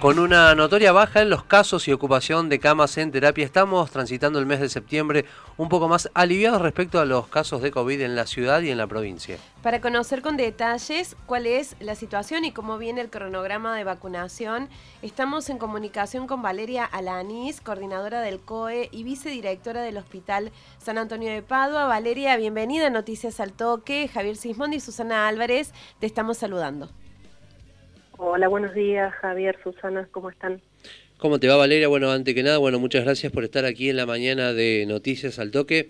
Con una notoria baja en los casos y ocupación de camas en terapia, estamos transitando el mes de septiembre un poco más aliviados respecto a los casos de COVID en la ciudad y en la provincia. Para conocer con detalles cuál es la situación y cómo viene el cronograma de vacunación, estamos en comunicación con Valeria Alanís, coordinadora del COE y vicedirectora del Hospital San Antonio de Padua. Valeria, bienvenida a Noticias al Toque. Javier Sismondi y Susana Álvarez, te estamos saludando. Hola, buenos días, Javier, Susana, ¿cómo están? ¿Cómo te va, Valeria? Bueno, antes que nada, bueno, muchas gracias por estar aquí en la mañana de Noticias al Toque.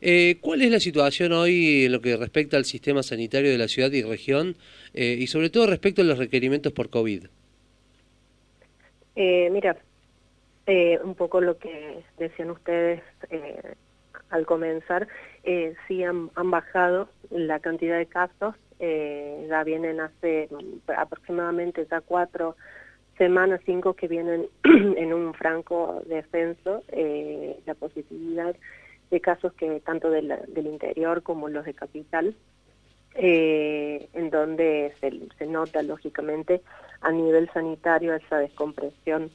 Eh, ¿Cuál es la situación hoy en lo que respecta al sistema sanitario de la ciudad y región eh, y sobre todo respecto a los requerimientos por COVID? Eh, mira, un poco lo que decían ustedes al comenzar, sí han, han bajado la cantidad de casos eh, ya vienen hace aproximadamente ya cuatro semanas, cinco que vienen en un franco descenso, eh, la positividad de casos que tanto del, interior como los de capital, eh, en donde se, nota lógicamente a nivel sanitario esa descompresión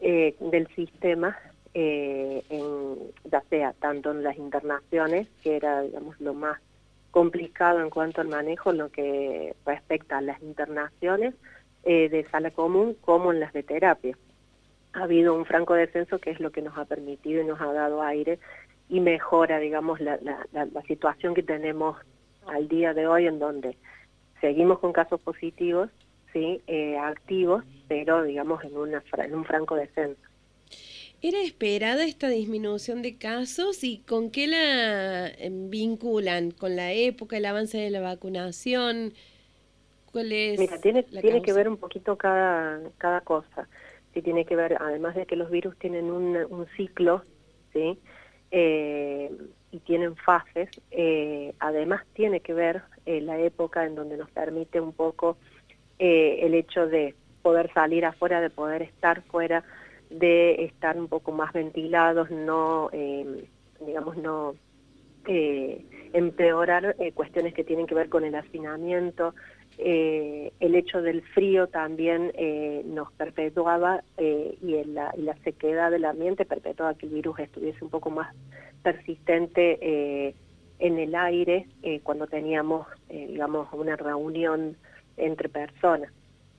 eh, del sistema, en, ya sea tanto en las internaciones, que era digamos lo más complicado en cuanto al manejo en lo que respecta a las internaciones eh, de sala común como en las de terapia. Ha habido un franco descenso que es lo que nos ha permitido y nos ha dado aire y mejora, digamos, la, la, situación que tenemos al día de hoy en donde seguimos con casos positivos, sí, eh, activos, pero digamos en un franco descenso. ¿Era esperada esta disminución de casos y con qué la em, vinculan? ¿Con la época, el avance de la vacunación? ¿Cuál es Mira, tiene, tiene que ver un poquito cada, cada cosa. Sí, tiene que ver, además de que los virus tienen un, un ciclo, ¿sí? Eh, y tienen fases, eh, además tiene que ver eh, la época en donde nos permite un poco el hecho de poder salir afuera, de poder estar fuera, de estar un poco más ventilados, no, eh, digamos, no eh, empeorar eh, cuestiones que tienen que ver con el hacinamiento. el hecho del frío también nos perpetuaba y, la, sequedad del ambiente perpetuaba que el virus estuviese un poco más persistente en el aire cuando teníamos, digamos, una reunión entre personas.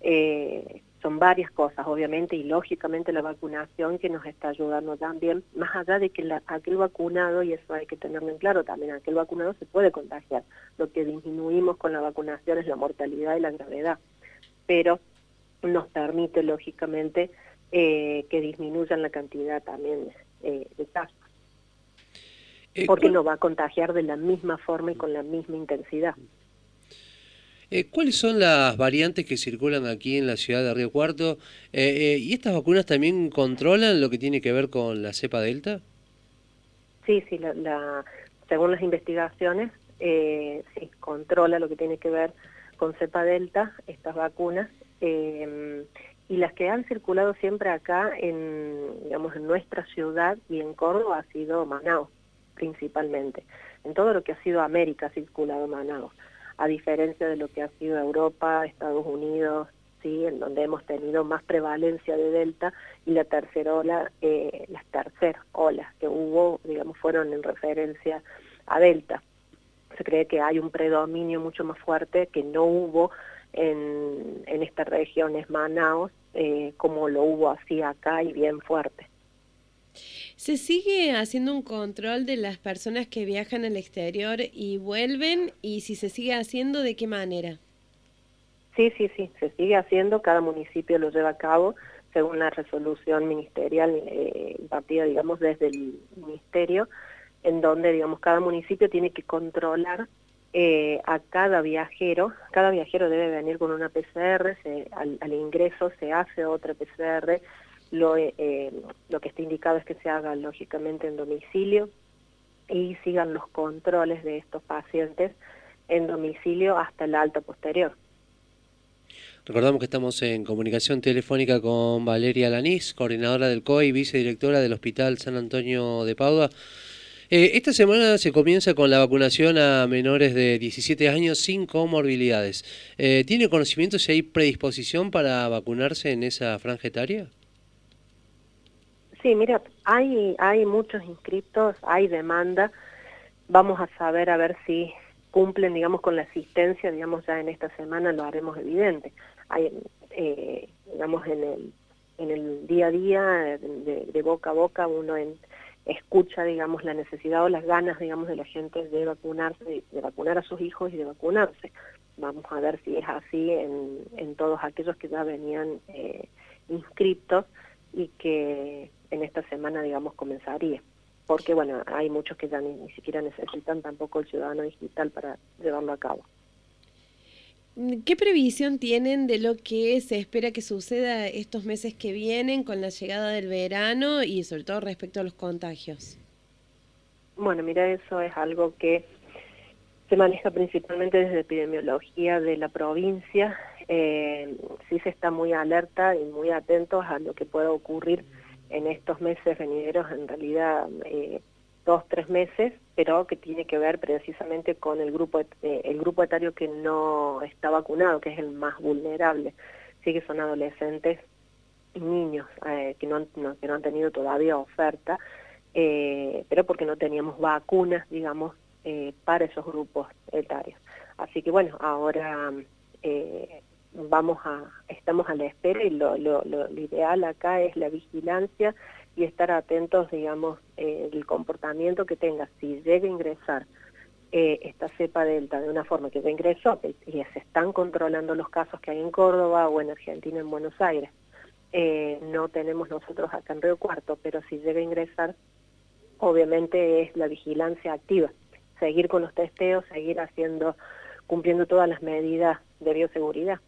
Eh, son varias cosas, obviamente, y lógicamente la vacunación que nos está ayudando también, más allá de que aquel vacunado, y eso hay que tenerlo en claro también, aquel vacunado se puede contagiar. Lo que disminuimos con la vacunación es la mortalidad y la gravedad, pero nos permite, lógicamente, eh, que disminuyan la cantidad también eh, de casos. Eh, porque no va a contagiar de la misma forma y con la misma intensidad. Eh, ¿Cuáles son las variantes que circulan aquí en la ciudad de Río Cuarto? Eh, eh, ¿Y estas vacunas también controlan lo que tiene que ver con la cepa delta? Sí, sí, la, según las investigaciones, sí, controla lo que tiene que ver con cepa delta, estas vacunas, y las que han circulado siempre acá en, digamos, en nuestra ciudad y en Córdoba ha sido Manaus, principalmente. En todo lo que ha sido América ha circulado Manaus a diferencia de lo que ha sido Europa, Estados Unidos, sí, en donde hemos tenido más prevalencia de Delta y la tercera ola, eh, las terceras olas que hubo, digamos, fueron en referencia a Delta. Se cree que hay un predominio mucho más fuerte que no hubo en, en estas regiones Manaus, eh, como lo hubo así acá y bien fuerte. ¿Se sigue haciendo un control de las personas que viajan al exterior y vuelven? Y si se sigue haciendo, ¿de qué manera? Sí, sí, sí, se sigue haciendo, cada municipio lo lleva a cabo según la resolución ministerial eh, partida, digamos, desde el ministerio, en donde, digamos, cada municipio tiene que controlar eh, a cada viajero, cada viajero debe venir con una PCR, al, al, ingreso se hace otra PCR, lo, eh, lo que está indicado es que se haga lógicamente en domicilio y sigan los controles de estos pacientes en domicilio hasta el alta posterior. Recordamos que estamos en comunicación telefónica con Valeria Lanís, coordinadora del COI y vicedirectora del Hospital San Antonio de Padua. Eh, esta semana se comienza con la vacunación a menores de 17 años sin comorbilidades. Eh, ¿Tiene conocimiento si hay predisposición para vacunarse en esa franja etaria? Sí, mira, hay, hay muchos inscriptos, hay demanda. Vamos a saber a ver si cumplen, digamos, con la asistencia, digamos, ya en esta semana lo haremos evidente. Hay, eh, digamos, en el, en el día a día, de, boca a boca, uno en, escucha, digamos, la necesidad o las ganas, digamos, de la gente de vacunarse, de vacunar a sus hijos y de vacunarse. Vamos a ver si es así en, en todos aquellos que ya venían eh, inscritos y que en esta semana, digamos, comenzaría. Porque, bueno, hay muchos que ya ni, siquiera necesitan tampoco el ciudadano digital para llevarlo a cabo. ¿Qué previsión tienen de lo que se espera que suceda estos meses que vienen con la llegada del verano y sobre todo respecto a los contagios? Bueno, mira, eso es algo que se maneja principalmente desde epidemiología de la provincia. Eh, sí se está muy alerta y muy atentos a lo que pueda ocurrir en estos meses venideros, en realidad eh, dos, tres meses, pero que tiene que ver precisamente con el grupo, eh, el grupo etario que no está vacunado, que es el más vulnerable. Sí que son adolescentes y niños eh, que, no han, que no han tenido todavía oferta, pero porque no teníamos vacunas, digamos, para esos grupos etarios. Así que bueno, ahora vamos a, estamos a la espera y lo, lo, lo, ideal acá es la vigilancia y estar atentos, digamos, eh, el comportamiento que tenga. Si llega a ingresar eh, esta cepa delta de una forma que ya ingresó y se están controlando los casos que hay en Córdoba o en Argentina, en Buenos Aires, eh, no tenemos nosotros acá en Río Cuarto, pero si llega a ingresar, obviamente es la vigilancia activa. Seguir con los testeos, seguir haciendo, cumpliendo todas las medidas de bioseguridad.